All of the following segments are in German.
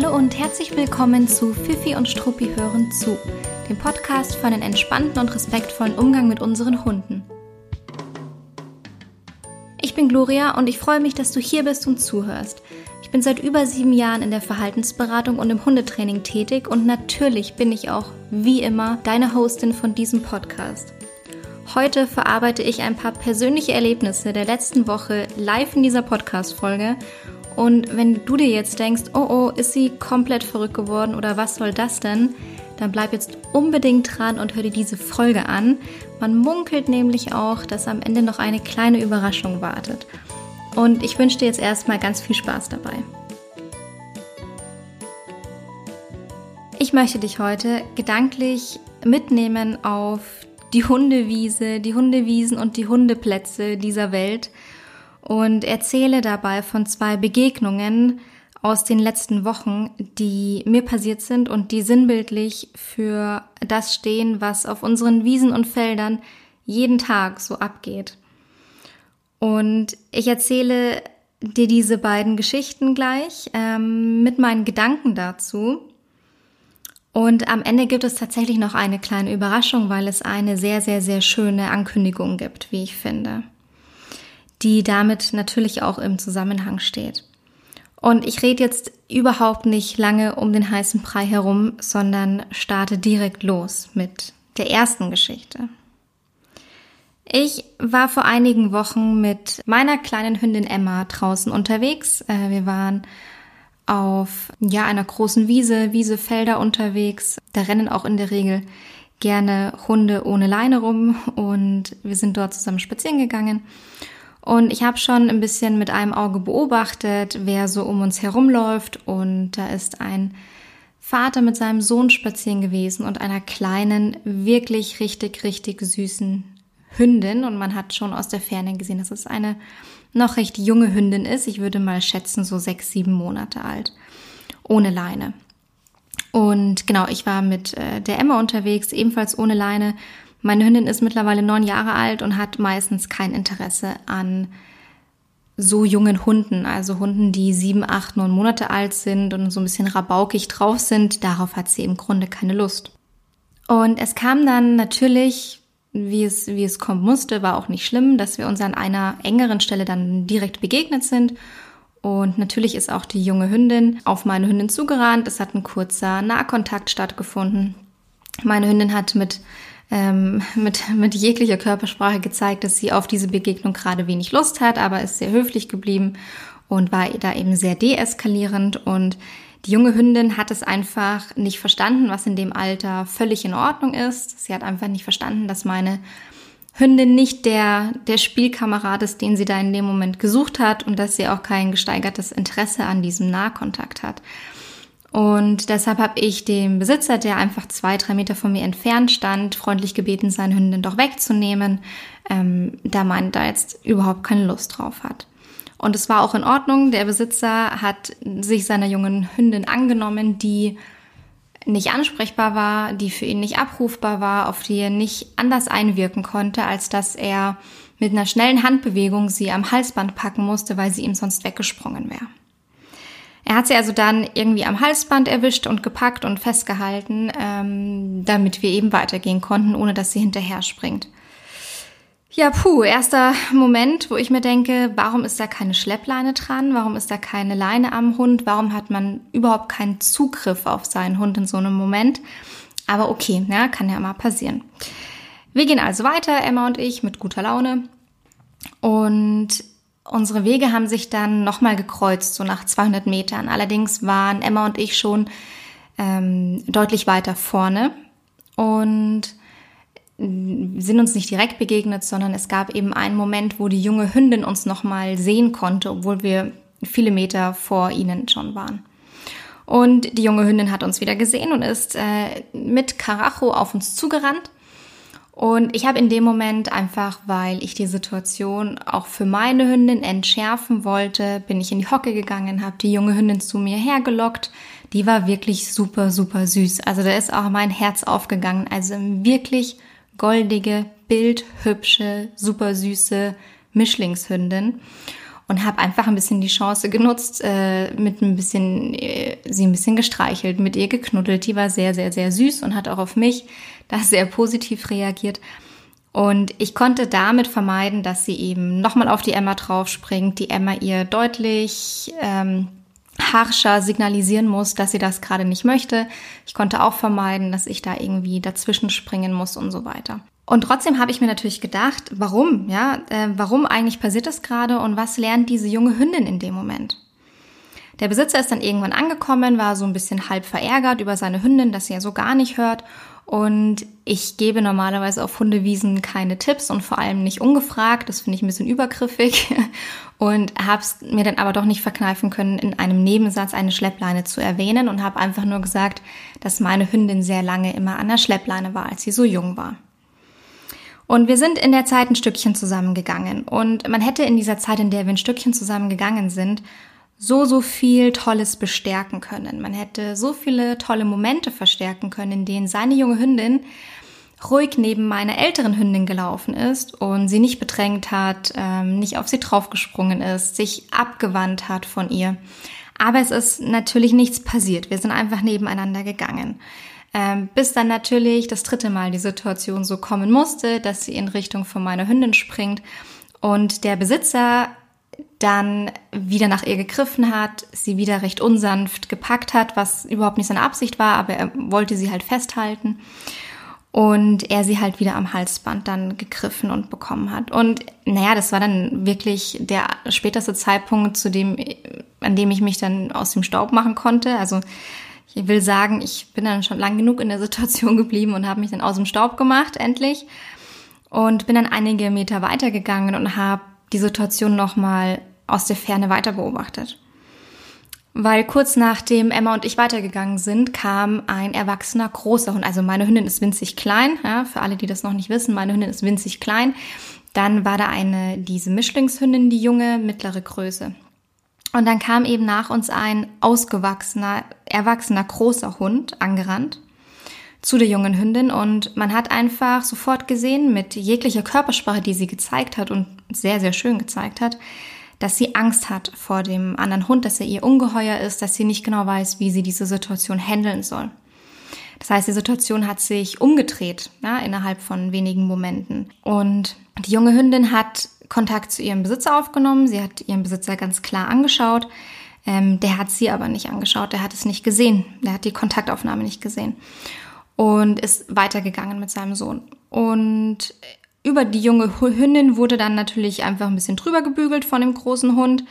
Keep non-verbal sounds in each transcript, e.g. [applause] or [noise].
Hallo und herzlich willkommen zu Fifi und Struppi hören zu, dem Podcast für einen entspannten und respektvollen Umgang mit unseren Hunden. Ich bin Gloria und ich freue mich, dass du hier bist und zuhörst. Ich bin seit über sieben Jahren in der Verhaltensberatung und im Hundetraining tätig und natürlich bin ich auch, wie immer, deine Hostin von diesem Podcast. Heute verarbeite ich ein paar persönliche Erlebnisse der letzten Woche live in dieser Podcast-Folge und wenn du dir jetzt denkst, oh oh, ist sie komplett verrückt geworden oder was soll das denn? Dann bleib jetzt unbedingt dran und hör dir diese Folge an. Man munkelt nämlich auch, dass am Ende noch eine kleine Überraschung wartet. Und ich wünsche dir jetzt erstmal ganz viel Spaß dabei. Ich möchte dich heute gedanklich mitnehmen auf die Hundewiese, die Hundewiesen und die Hundeplätze dieser Welt und erzähle dabei von zwei Begegnungen aus den letzten Wochen, die mir passiert sind und die sinnbildlich für das stehen, was auf unseren Wiesen und Feldern jeden Tag so abgeht. Und ich erzähle dir diese beiden Geschichten gleich ähm, mit meinen Gedanken dazu. Und am Ende gibt es tatsächlich noch eine kleine Überraschung, weil es eine sehr, sehr, sehr schöne Ankündigung gibt, wie ich finde die damit natürlich auch im Zusammenhang steht. Und ich rede jetzt überhaupt nicht lange um den heißen Brei herum, sondern starte direkt los mit der ersten Geschichte. Ich war vor einigen Wochen mit meiner kleinen Hündin Emma draußen unterwegs. Äh, wir waren auf ja einer großen Wiese, Wiesefelder unterwegs. Da rennen auch in der Regel gerne Hunde ohne Leine rum und wir sind dort zusammen spazieren gegangen. Und ich habe schon ein bisschen mit einem Auge beobachtet, wer so um uns herumläuft. Und da ist ein Vater mit seinem Sohn spazieren gewesen und einer kleinen, wirklich richtig, richtig süßen Hündin. Und man hat schon aus der Ferne gesehen, dass es eine noch recht junge Hündin ist. Ich würde mal schätzen, so sechs, sieben Monate alt. Ohne Leine. Und genau, ich war mit äh, der Emma unterwegs, ebenfalls ohne Leine. Meine Hündin ist mittlerweile neun Jahre alt und hat meistens kein Interesse an so jungen Hunden, also Hunden, die sieben, acht, neun Monate alt sind und so ein bisschen rabaukig drauf sind. Darauf hat sie im Grunde keine Lust. Und es kam dann natürlich, wie es, wie es kommen musste, war auch nicht schlimm, dass wir uns an einer engeren Stelle dann direkt begegnet sind. Und natürlich ist auch die junge Hündin auf meine Hündin zugerannt. Es hat ein kurzer Nahkontakt stattgefunden. Meine Hündin hat mit ähm, mit, mit jeglicher Körpersprache gezeigt, dass sie auf diese Begegnung gerade wenig Lust hat, aber ist sehr höflich geblieben und war da eben sehr deeskalierend und die junge Hündin hat es einfach nicht verstanden, was in dem Alter völlig in Ordnung ist. Sie hat einfach nicht verstanden, dass meine Hündin nicht der, der Spielkamerad ist, den sie da in dem Moment gesucht hat und dass sie auch kein gesteigertes Interesse an diesem Nahkontakt hat. Und deshalb habe ich den Besitzer, der einfach zwei, drei Meter von mir entfernt stand, freundlich gebeten, seine Hündin doch wegzunehmen, ähm, da man da jetzt überhaupt keine Lust drauf hat. Und es war auch in Ordnung. Der Besitzer hat sich seiner jungen Hündin angenommen, die nicht ansprechbar war, die für ihn nicht abrufbar war, auf die er nicht anders einwirken konnte, als dass er mit einer schnellen Handbewegung sie am Halsband packen musste, weil sie ihm sonst weggesprungen wäre. Er hat sie also dann irgendwie am Halsband erwischt und gepackt und festgehalten, ähm, damit wir eben weitergehen konnten, ohne dass sie hinterher springt. Ja, puh, erster Moment, wo ich mir denke, warum ist da keine Schleppleine dran? Warum ist da keine Leine am Hund? Warum hat man überhaupt keinen Zugriff auf seinen Hund in so einem Moment? Aber okay, ja, kann ja mal passieren. Wir gehen also weiter, Emma und ich, mit guter Laune. Und Unsere Wege haben sich dann nochmal gekreuzt, so nach 200 Metern. Allerdings waren Emma und ich schon ähm, deutlich weiter vorne und sind uns nicht direkt begegnet, sondern es gab eben einen Moment, wo die junge Hündin uns nochmal sehen konnte, obwohl wir viele Meter vor ihnen schon waren. Und die junge Hündin hat uns wieder gesehen und ist äh, mit Karacho auf uns zugerannt. Und ich habe in dem Moment einfach, weil ich die Situation auch für meine Hündin entschärfen wollte, bin ich in die Hocke gegangen, habe die junge Hündin zu mir hergelockt. Die war wirklich super, super süß. Also da ist auch mein Herz aufgegangen. Also wirklich goldige, bildhübsche, super süße Mischlingshündin. Und habe einfach ein bisschen die Chance genutzt, äh, mit ein bisschen äh, sie ein bisschen gestreichelt, mit ihr geknuddelt. Die war sehr, sehr, sehr süß und hat auch auf mich da [laughs] sehr positiv reagiert. Und ich konnte damit vermeiden, dass sie eben nochmal auf die Emma draufspringt, die Emma ihr deutlich ähm, harscher signalisieren muss, dass sie das gerade nicht möchte. Ich konnte auch vermeiden, dass ich da irgendwie dazwischen springen muss und so weiter. Und trotzdem habe ich mir natürlich gedacht, warum, ja, äh, warum eigentlich passiert das gerade und was lernt diese junge Hündin in dem Moment? Der Besitzer ist dann irgendwann angekommen, war so ein bisschen halb verärgert über seine Hündin, dass sie ja so gar nicht hört. Und ich gebe normalerweise auf Hundewiesen keine Tipps und vor allem nicht ungefragt. Das finde ich ein bisschen übergriffig. [laughs] Und habe es mir dann aber doch nicht verkneifen können, in einem Nebensatz eine Schleppleine zu erwähnen und habe einfach nur gesagt, dass meine Hündin sehr lange immer an der Schleppleine war, als sie so jung war. Und wir sind in der Zeit ein Stückchen zusammengegangen. Und man hätte in dieser Zeit, in der wir ein Stückchen zusammengegangen sind, so, so viel Tolles bestärken können. Man hätte so viele tolle Momente verstärken können, in denen seine junge Hündin ruhig neben meiner älteren Hündin gelaufen ist und sie nicht bedrängt hat, ähm, nicht auf sie draufgesprungen ist, sich abgewandt hat von ihr. Aber es ist natürlich nichts passiert. Wir sind einfach nebeneinander gegangen. Ähm, bis dann natürlich das dritte Mal die Situation so kommen musste, dass sie in Richtung von meiner Hündin springt und der Besitzer dann wieder nach ihr gegriffen hat, sie wieder recht unsanft gepackt hat, was überhaupt nicht seine Absicht war, aber er wollte sie halt festhalten und er sie halt wieder am Halsband dann gegriffen und bekommen hat. Und naja, das war dann wirklich der späteste Zeitpunkt, zu dem, an dem ich mich dann aus dem Staub machen konnte. Also ich will sagen, ich bin dann schon lang genug in der Situation [laughs] geblieben und habe mich dann aus dem Staub gemacht, endlich. Und bin dann einige Meter weitergegangen und habe die Situation nochmal aus der Ferne weiter beobachtet. Weil kurz nachdem Emma und ich weitergegangen sind, kam ein erwachsener großer Hund. Also meine Hündin ist winzig klein, ja, für alle, die das noch nicht wissen, meine Hündin ist winzig klein. Dann war da eine, diese Mischlingshündin, die junge, mittlere Größe. Und dann kam eben nach uns ein ausgewachsener, erwachsener, großer Hund angerannt zu der jungen Hündin und man hat einfach sofort gesehen mit jeglicher Körpersprache, die sie gezeigt hat und sehr, sehr schön gezeigt hat, dass sie Angst hat vor dem anderen Hund, dass er ihr ungeheuer ist, dass sie nicht genau weiß, wie sie diese Situation handeln soll. Das heißt, die Situation hat sich umgedreht ja, innerhalb von wenigen Momenten. Und die junge Hündin hat Kontakt zu ihrem Besitzer aufgenommen. Sie hat ihren Besitzer ganz klar angeschaut. Ähm, der hat sie aber nicht angeschaut. Der hat es nicht gesehen. Der hat die Kontaktaufnahme nicht gesehen. Und ist weitergegangen mit seinem Sohn. Und über die junge Hündin wurde dann natürlich einfach ein bisschen drüber gebügelt von dem großen Hund.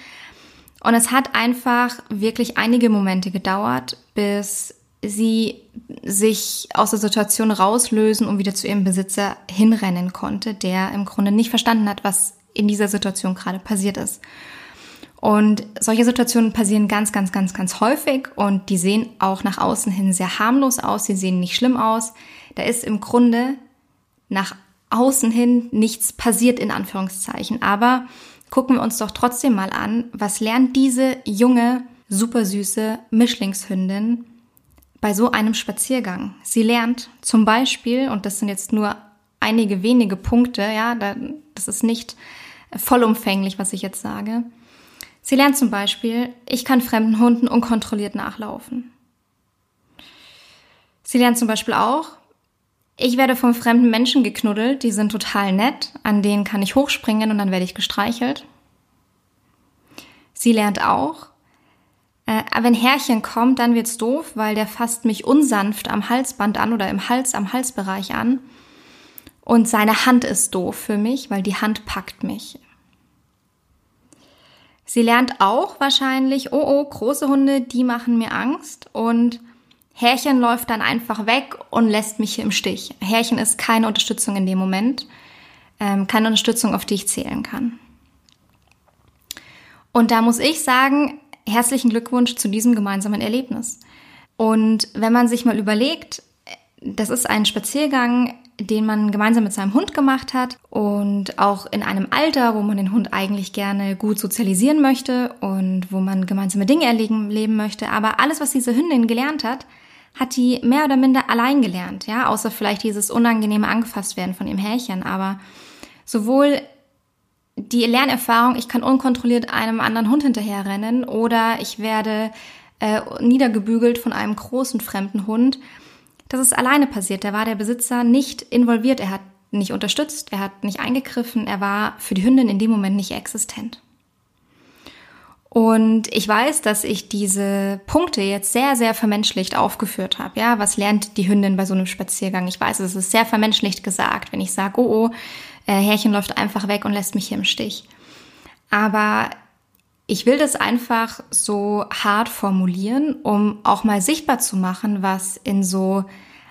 Und es hat einfach wirklich einige Momente gedauert, bis sie sich aus der Situation rauslösen und wieder zu ihrem Besitzer hinrennen konnte, der im Grunde nicht verstanden hat, was in dieser Situation gerade passiert ist. Und solche Situationen passieren ganz, ganz, ganz, ganz häufig und die sehen auch nach außen hin sehr harmlos aus, sie sehen nicht schlimm aus. Da ist im Grunde nach außen hin nichts passiert in Anführungszeichen. Aber gucken wir uns doch trotzdem mal an, was lernt diese junge, super süße Mischlingshündin bei so einem Spaziergang? Sie lernt zum Beispiel, und das sind jetzt nur einige wenige Punkte, ja, das ist nicht vollumfänglich, was ich jetzt sage. Sie lernt zum Beispiel, ich kann fremden Hunden unkontrolliert nachlaufen. Sie lernt zum Beispiel auch, ich werde von fremden Menschen geknuddelt, die sind total nett, an denen kann ich hochspringen und dann werde ich gestreichelt. Sie lernt auch, äh, wenn Härchen kommt, dann wird's doof, weil der fasst mich unsanft am Halsband an oder im Hals, am Halsbereich an. Und seine Hand ist doof für mich, weil die Hand packt mich. Sie lernt auch wahrscheinlich, oh oh, große Hunde, die machen mir Angst und Härchen läuft dann einfach weg und lässt mich hier im Stich. Härchen ist keine Unterstützung in dem Moment, ähm, keine Unterstützung, auf die ich zählen kann. Und da muss ich sagen, herzlichen Glückwunsch zu diesem gemeinsamen Erlebnis. Und wenn man sich mal überlegt, das ist ein Spaziergang, den man gemeinsam mit seinem Hund gemacht hat und auch in einem Alter, wo man den Hund eigentlich gerne gut sozialisieren möchte und wo man gemeinsame Dinge erleben leben möchte. Aber alles, was diese Hündin gelernt hat, hat die mehr oder minder allein gelernt, ja, außer vielleicht dieses unangenehme angefasst werden von ihrem Härchen. Aber sowohl die Lernerfahrung, ich kann unkontrolliert einem anderen Hund hinterherrennen oder ich werde äh, niedergebügelt von einem großen fremden Hund. Das ist alleine passiert. Da war der Besitzer nicht involviert. Er hat nicht unterstützt, er hat nicht eingegriffen, er war für die Hündin in dem Moment nicht existent. Und ich weiß, dass ich diese Punkte jetzt sehr, sehr vermenschlicht aufgeführt habe. Ja, was lernt die Hündin bei so einem Spaziergang? Ich weiß, es ist sehr vermenschlicht gesagt, wenn ich sage, oh, oh, äh, Härchen läuft einfach weg und lässt mich hier im Stich. Aber ich will das einfach so hart formulieren, um auch mal sichtbar zu machen, was in so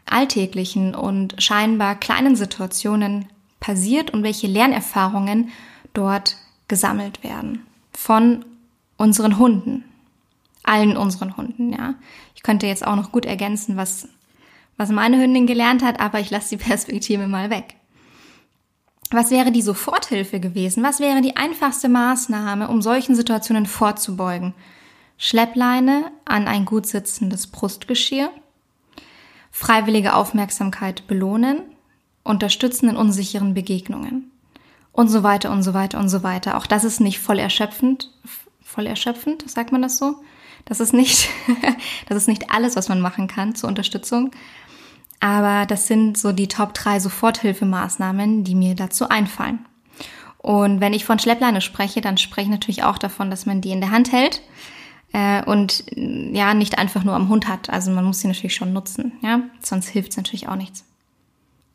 alltäglichen und scheinbar kleinen Situationen passiert und welche Lernerfahrungen dort gesammelt werden von unseren Hunden. Allen unseren Hunden, ja. Ich könnte jetzt auch noch gut ergänzen, was, was meine Hündin gelernt hat, aber ich lasse die [laughs] Perspektive mal weg. Was wäre die Soforthilfe gewesen? Was wäre die einfachste Maßnahme, um solchen Situationen vorzubeugen? Schleppleine an ein gut sitzendes Brustgeschirr, freiwillige Aufmerksamkeit belohnen, unterstützen in unsicheren Begegnungen und so weiter und so weiter und so weiter. Auch das ist nicht voll erschöpfend, voll erschöpfend, sagt man das so? Das ist nicht, [laughs] das ist nicht alles, was man machen kann zur Unterstützung. Aber das sind so die Top 3 Soforthilfemaßnahmen, die mir dazu einfallen. Und wenn ich von Schleppleine spreche, dann spreche ich natürlich auch davon, dass man die in der Hand hält äh, und ja, nicht einfach nur am Hund hat. Also man muss sie natürlich schon nutzen, ja, sonst hilft es natürlich auch nichts.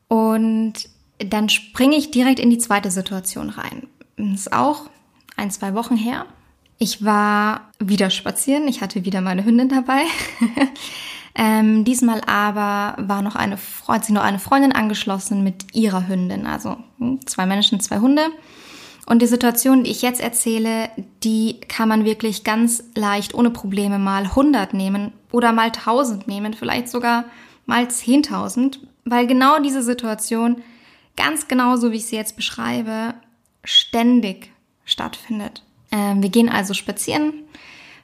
Und dann springe ich direkt in die zweite Situation rein. Das ist auch ein, zwei Wochen her. Ich war wieder spazieren. Ich hatte wieder meine Hündin dabei. [laughs] ähm, diesmal aber war noch eine, hat sich noch eine Freundin angeschlossen mit ihrer Hündin. Also hm, zwei Menschen, zwei Hunde. Und die Situation, die ich jetzt erzähle, die kann man wirklich ganz leicht ohne Probleme mal 100 nehmen oder mal 1000 nehmen, vielleicht sogar mal 10.000, weil genau diese Situation, ganz genau so wie ich sie jetzt beschreibe, ständig stattfindet. Ähm, wir gehen also spazieren,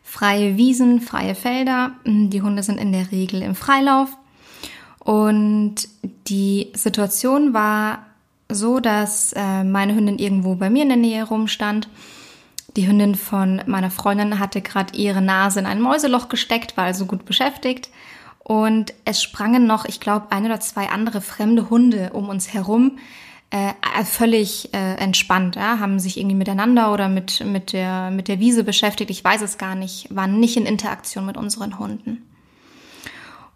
freie Wiesen, freie Felder. Hm, die Hunde sind in der Regel im Freilauf. Und die Situation war so, dass äh, meine Hündin irgendwo bei mir in der Nähe rumstand. Die Hündin von meiner Freundin hatte gerade ihre Nase in ein Mäuseloch gesteckt, war also gut beschäftigt. Und es sprangen noch, ich glaube, ein oder zwei andere fremde Hunde um uns herum, äh, völlig äh, entspannt, ja, haben sich irgendwie miteinander oder mit, mit, der, mit der Wiese beschäftigt, ich weiß es gar nicht, waren nicht in Interaktion mit unseren Hunden.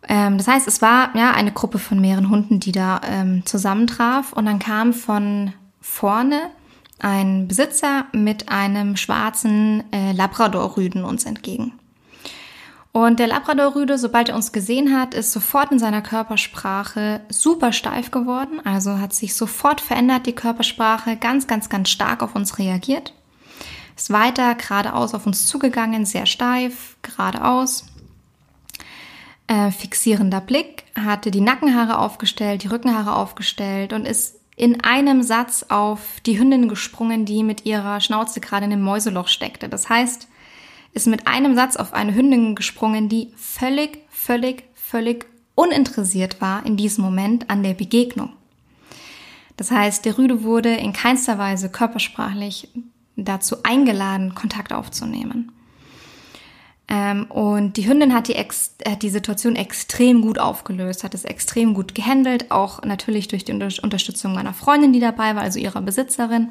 Ähm, das heißt, es war ja eine Gruppe von mehreren Hunden, die da ähm, zusammentraf und dann kam von vorne ein Besitzer mit einem schwarzen äh, Labrador-Rüden uns entgegen. Und der Labrador-Rüde, sobald er uns gesehen hat, ist sofort in seiner Körpersprache super steif geworden. Also hat sich sofort verändert, die Körpersprache, ganz, ganz, ganz stark auf uns reagiert. Ist weiter geradeaus auf uns zugegangen, sehr steif, geradeaus. Äh, fixierender Blick, hatte die Nackenhaare aufgestellt, die Rückenhaare aufgestellt und ist in einem Satz auf die Hündin gesprungen, die mit ihrer Schnauze gerade in dem Mäuseloch steckte. Das heißt, ist mit einem Satz auf eine Hündin gesprungen, die völlig, völlig, völlig uninteressiert war in diesem Moment an der Begegnung. Das heißt, der Rüde wurde in keinster Weise körpersprachlich dazu eingeladen, Kontakt aufzunehmen. Ähm, und die Hündin hat die, hat die Situation extrem gut aufgelöst, hat es extrem gut gehandelt, auch natürlich durch die Unterstützung meiner Freundin, die dabei war, also ihrer Besitzerin.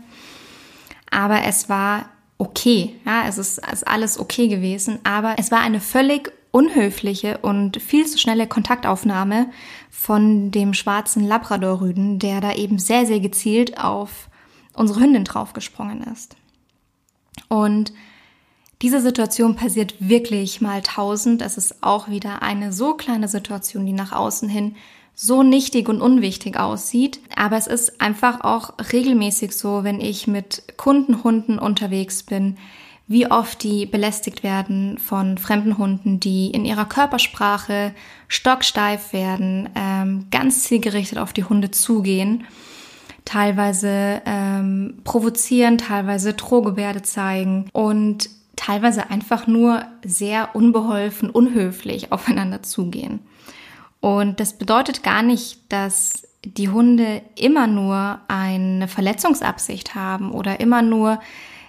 Aber es war okay. Ja, es ist, ist alles okay gewesen, aber es war eine völlig unhöfliche und viel zu schnelle Kontaktaufnahme von dem schwarzen Labradorrüden, der da eben sehr, sehr gezielt auf unsere Hündin draufgesprungen ist. Und diese Situation passiert wirklich mal tausend. Es ist auch wieder eine so kleine Situation, die nach außen hin so nichtig und unwichtig aussieht. Aber es ist einfach auch regelmäßig so, wenn ich mit Kundenhunden unterwegs bin, wie oft die belästigt werden von fremden Hunden, die in ihrer Körpersprache stocksteif werden, ähm, ganz zielgerichtet auf die Hunde zugehen, teilweise ähm, provozieren, teilweise Drohgebärde zeigen und teilweise einfach nur sehr unbeholfen, unhöflich aufeinander zugehen. Und das bedeutet gar nicht, dass die Hunde immer nur eine Verletzungsabsicht haben oder immer nur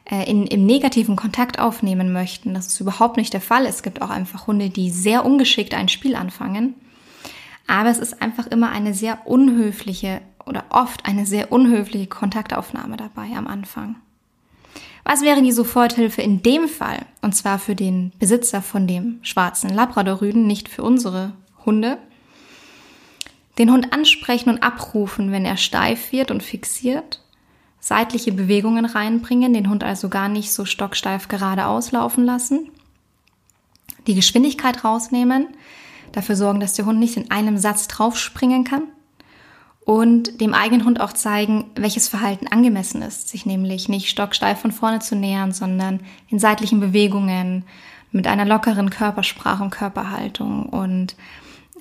äh, in, im negativen Kontakt aufnehmen möchten. Das ist überhaupt nicht der Fall. Es gibt auch einfach Hunde, die sehr ungeschickt ein Spiel anfangen. Aber es ist einfach immer eine sehr unhöfliche oder oft eine sehr unhöfliche Kontaktaufnahme dabei am Anfang. Was wäre die Soforthilfe in dem Fall? Und zwar für den Besitzer von dem schwarzen Labradorrüden, nicht für unsere Hunde. Den Hund ansprechen und abrufen, wenn er steif wird und fixiert. Seitliche Bewegungen reinbringen, den Hund also gar nicht so stocksteif geradeaus laufen lassen. Die Geschwindigkeit rausnehmen, dafür sorgen, dass der Hund nicht in einem Satz draufspringen kann und dem eigenen Hund auch zeigen, welches Verhalten angemessen ist, sich nämlich nicht stocksteif von vorne zu nähern, sondern in seitlichen Bewegungen mit einer lockeren Körpersprache und Körperhaltung und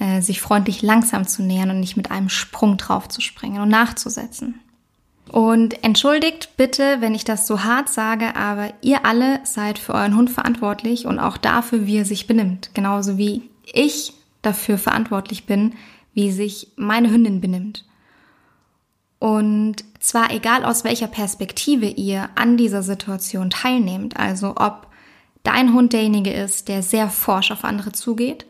äh, sich freundlich langsam zu nähern und nicht mit einem Sprung drauf zu springen und nachzusetzen. Und entschuldigt bitte, wenn ich das so hart sage, aber ihr alle seid für euren Hund verantwortlich und auch dafür, wie er sich benimmt. Genauso wie ich dafür verantwortlich bin, wie sich meine Hündin benimmt. Und zwar egal aus welcher Perspektive ihr an dieser Situation teilnehmt, also ob dein Hund derjenige ist, der sehr forsch auf andere zugeht,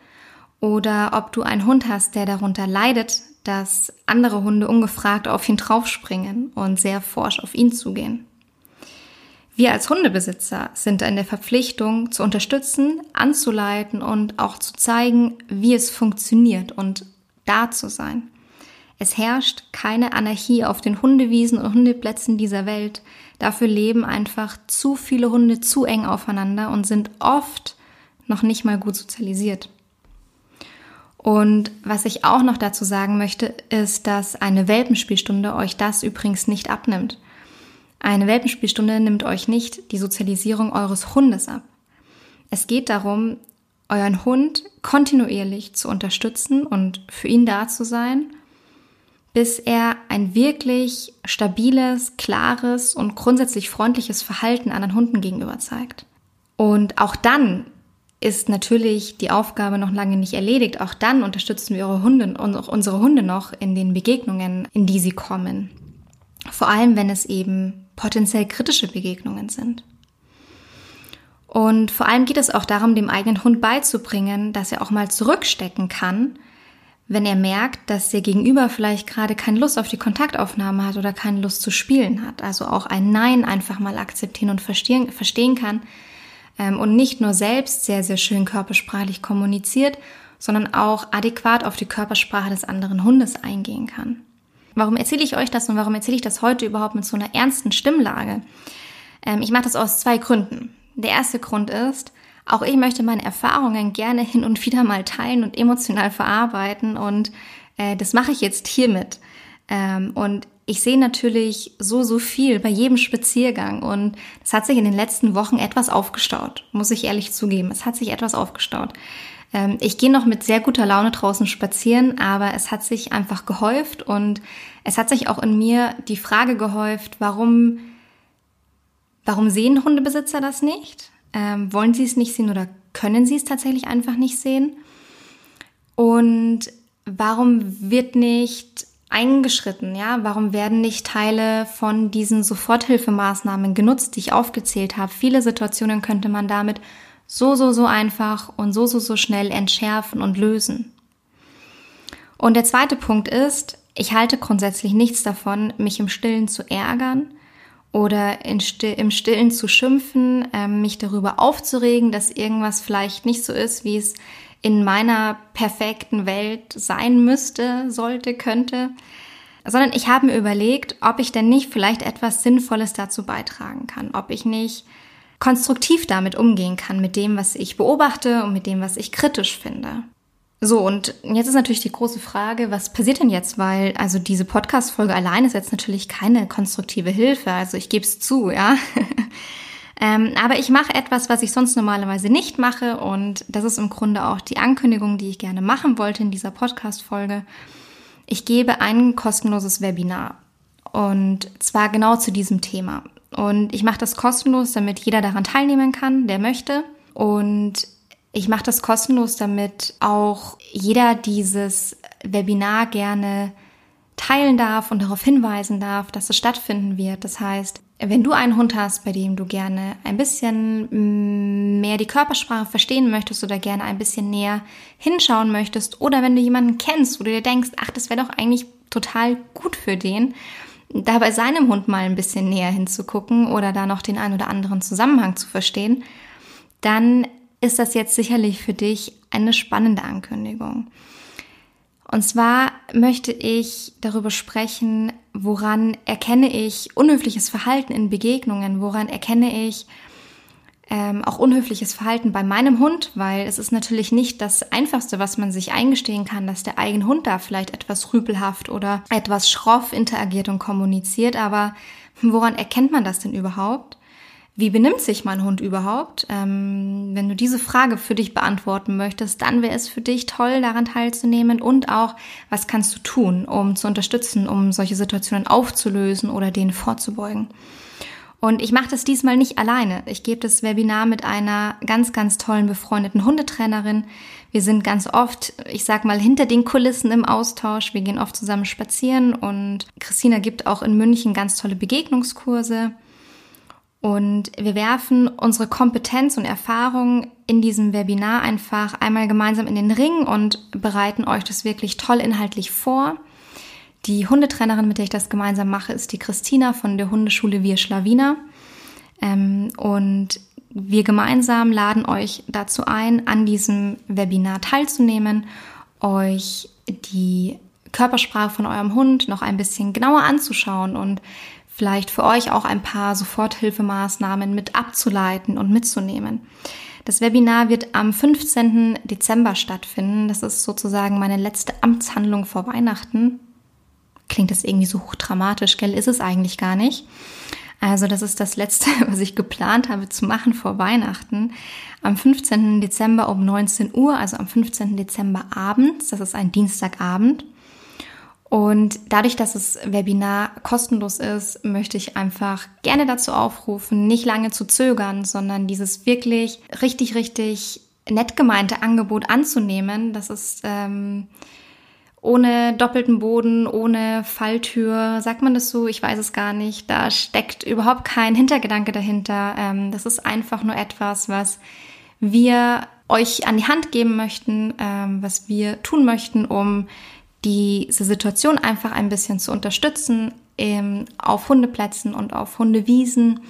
oder ob du einen Hund hast, der darunter leidet, dass andere Hunde ungefragt auf ihn draufspringen und sehr forsch auf ihn zugehen. Wir als Hundebesitzer sind in der Verpflichtung zu unterstützen, anzuleiten und auch zu zeigen, wie es funktioniert und da zu sein. Es herrscht keine Anarchie auf den Hundewiesen und Hundeplätzen dieser Welt. Dafür leben einfach zu viele Hunde zu eng aufeinander und sind oft noch nicht mal gut sozialisiert. Und was ich auch noch dazu sagen möchte, ist, dass eine Welpenspielstunde euch das übrigens nicht abnimmt. Eine Welpenspielstunde nimmt euch nicht die Sozialisierung eures Hundes ab. Es geht darum, euren Hund kontinuierlich zu unterstützen und für ihn da zu sein bis er ein wirklich stabiles, klares und grundsätzlich freundliches Verhalten anderen Hunden gegenüber zeigt. Und auch dann ist natürlich die Aufgabe noch lange nicht erledigt. Auch dann unterstützen wir Hunde unsere Hunde noch in den Begegnungen, in die sie kommen. Vor allem, wenn es eben potenziell kritische Begegnungen sind. Und vor allem geht es auch darum, dem eigenen Hund beizubringen, dass er auch mal zurückstecken kann wenn er merkt, dass der Gegenüber vielleicht gerade keine Lust auf die Kontaktaufnahme hat oder keine Lust zu spielen hat. Also auch ein Nein einfach mal akzeptieren und verstehen, verstehen kann und nicht nur selbst sehr, sehr schön körpersprachlich kommuniziert, sondern auch adäquat auf die Körpersprache des anderen Hundes eingehen kann. Warum erzähle ich euch das und warum erzähle ich das heute überhaupt mit so einer ernsten Stimmlage? Ähm, ich mache das aus zwei Gründen. Der erste Grund ist, auch ich möchte meine Erfahrungen gerne hin und wieder mal teilen und emotional verarbeiten und äh, das mache ich jetzt hiermit. Ähm, und ich sehe natürlich so, so viel bei jedem Spaziergang und es hat sich in den letzten Wochen etwas aufgestaut, muss ich ehrlich zugeben. Es hat sich etwas aufgestaut. Ähm, ich gehe noch mit sehr guter Laune draußen spazieren, aber es hat sich einfach gehäuft und es hat sich auch in mir die Frage gehäuft, warum, warum sehen Hundebesitzer das nicht? Ähm, wollen sie es nicht sehen oder können sie es tatsächlich einfach nicht sehen? Und warum wird nicht eingeschritten? Ja, warum werden nicht Teile von diesen Soforthilfemaßnahmen genutzt, die ich aufgezählt habe? Viele Situationen könnte man damit so, so, so einfach und so, so, so schnell entschärfen und lösen. Und der zweite Punkt ist, ich halte grundsätzlich nichts davon, mich im Stillen zu ärgern oder Still, im Stillen zu schimpfen, ähm, mich darüber aufzuregen, dass irgendwas vielleicht nicht so ist, wie es in meiner perfekten Welt sein müsste, sollte, könnte, sondern ich habe mir überlegt, ob ich denn nicht vielleicht etwas Sinnvolles dazu beitragen kann, ob ich nicht konstruktiv damit umgehen kann, mit dem, was ich beobachte und mit dem, was ich kritisch finde. So, und jetzt ist natürlich die große Frage, was passiert denn jetzt? Weil, also diese Podcast-Folge allein ist jetzt natürlich keine konstruktive Hilfe. Also ich gebe es zu, ja. [laughs] ähm, aber ich mache etwas, was ich sonst normalerweise nicht mache. Und das ist im Grunde auch die Ankündigung, die ich gerne machen wollte in dieser Podcast-Folge. Ich gebe ein kostenloses Webinar. Und zwar genau zu diesem Thema. Und ich mache das kostenlos, damit jeder daran teilnehmen kann, der möchte. Und ich mache das kostenlos, damit auch jeder dieses Webinar gerne teilen darf und darauf hinweisen darf, dass es stattfinden wird. Das heißt, wenn du einen Hund hast, bei dem du gerne ein bisschen mm, mehr die Körpersprache verstehen möchtest oder gerne ein bisschen näher hinschauen möchtest oder wenn du jemanden kennst, wo du dir denkst, ach, das wäre doch eigentlich total gut für den, da bei seinem Hund mal ein bisschen näher hinzugucken oder da noch den ein oder anderen Zusammenhang zu verstehen, dann ist das jetzt sicherlich für dich eine spannende Ankündigung. Und zwar möchte ich darüber sprechen, woran erkenne ich unhöfliches Verhalten in Begegnungen, woran erkenne ich ähm, auch unhöfliches Verhalten bei meinem Hund, weil es ist natürlich nicht das Einfachste, was man sich eingestehen kann, dass der eigene Hund da vielleicht etwas rüpelhaft oder etwas schroff interagiert und kommuniziert, aber woran erkennt man das denn überhaupt? Wie benimmt sich mein Hund überhaupt? Ähm, wenn du diese Frage für dich beantworten möchtest, dann wäre es für dich toll, daran teilzunehmen und auch, was kannst du tun, um zu unterstützen, um solche Situationen aufzulösen oder denen vorzubeugen. Und ich mache das diesmal nicht alleine. Ich gebe das Webinar mit einer ganz, ganz tollen befreundeten Hundetrainerin. Wir sind ganz oft, ich sag mal, hinter den Kulissen im Austausch. Wir gehen oft zusammen spazieren und Christina gibt auch in München ganz tolle Begegnungskurse. Und wir werfen unsere Kompetenz und Erfahrung in diesem Webinar einfach einmal gemeinsam in den Ring und bereiten euch das wirklich toll inhaltlich vor. Die Hundetrainerin, mit der ich das gemeinsam mache, ist die Christina von der Hundeschule Wir Schlawiner. Ähm, und wir gemeinsam laden euch dazu ein, an diesem Webinar teilzunehmen, euch die Körpersprache von eurem Hund noch ein bisschen genauer anzuschauen und vielleicht für euch auch ein paar Soforthilfemaßnahmen mit abzuleiten und mitzunehmen. Das Webinar wird am 15. Dezember stattfinden. Das ist sozusagen meine letzte Amtshandlung vor Weihnachten. Klingt das irgendwie so hochdramatisch, gell? Ist es eigentlich gar nicht. Also das ist das letzte, [laughs] was ich geplant habe zu machen vor Weihnachten. Am 15. Dezember um 19 Uhr, also am 15. Dezember abends, das ist ein Dienstagabend. Und dadurch, dass das Webinar kostenlos ist, möchte ich einfach gerne dazu aufrufen, nicht lange zu zögern, sondern dieses wirklich richtig, richtig nett gemeinte Angebot anzunehmen. Das ist ähm, ohne doppelten Boden, ohne Falltür, sagt man das so? Ich weiß es gar nicht. Da steckt überhaupt kein Hintergedanke dahinter. Ähm, das ist einfach nur etwas, was wir euch an die Hand geben möchten, ähm, was wir tun möchten, um diese Situation einfach ein bisschen zu unterstützen, ähm, auf Hundeplätzen und auf Hundewiesen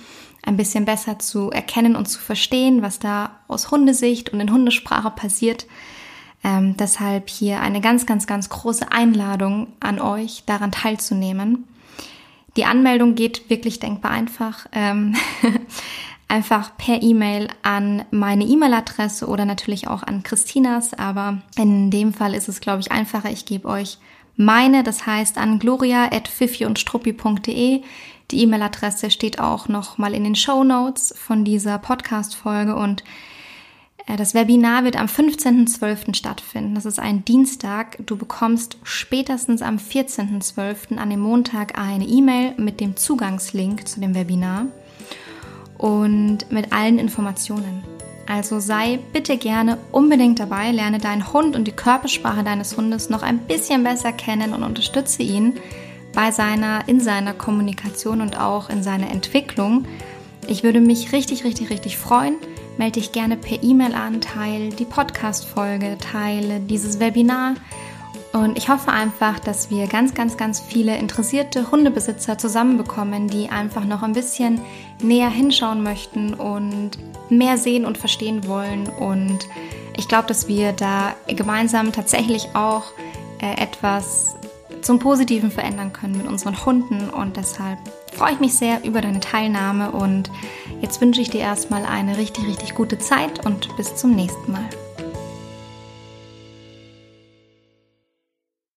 ein bisschen besser zu erkennen und zu verstehen, was da aus Hundesicht und in Hundesprache passiert. Ähm, deshalb hier eine ganz, ganz, ganz große Einladung an euch, daran teilzunehmen. Die Anmeldung geht wirklich denkbar einfach. Ähm, [laughs] einfach per E-Mail an meine E-Mail-Adresse oder natürlich auch an Christinas. Aber in dem Fall ist es, glaube ich, einfacher. Ich gebe euch meine, das heißt an gloria.fifi-und-struppi.de. Die E-Mail-Adresse steht auch noch mal in den Show Notes von dieser Podcast-Folge und äh, das Webinar wird am 15.12. stattfinden. Das ist ein Dienstag. Du bekommst spätestens am 14.12. an dem Montag eine E-Mail mit dem Zugangslink zu dem Webinar und mit allen Informationen. Also sei bitte gerne unbedingt dabei, lerne deinen Hund und die Körpersprache deines Hundes noch ein bisschen besser kennen und unterstütze ihn bei seiner, in seiner Kommunikation und auch in seiner Entwicklung. Ich würde mich richtig, richtig, richtig freuen. Melde dich gerne per E-Mail an, teile die Podcast-Folge, teile dieses Webinar und ich hoffe einfach, dass wir ganz, ganz, ganz viele interessierte Hundebesitzer zusammenbekommen, die einfach noch ein bisschen näher hinschauen möchten und mehr sehen und verstehen wollen. Und ich glaube, dass wir da gemeinsam tatsächlich auch äh, etwas zum Positiven verändern können mit unseren Hunden. Und deshalb freue ich mich sehr über deine Teilnahme. Und jetzt wünsche ich dir erstmal eine richtig, richtig gute Zeit und bis zum nächsten Mal.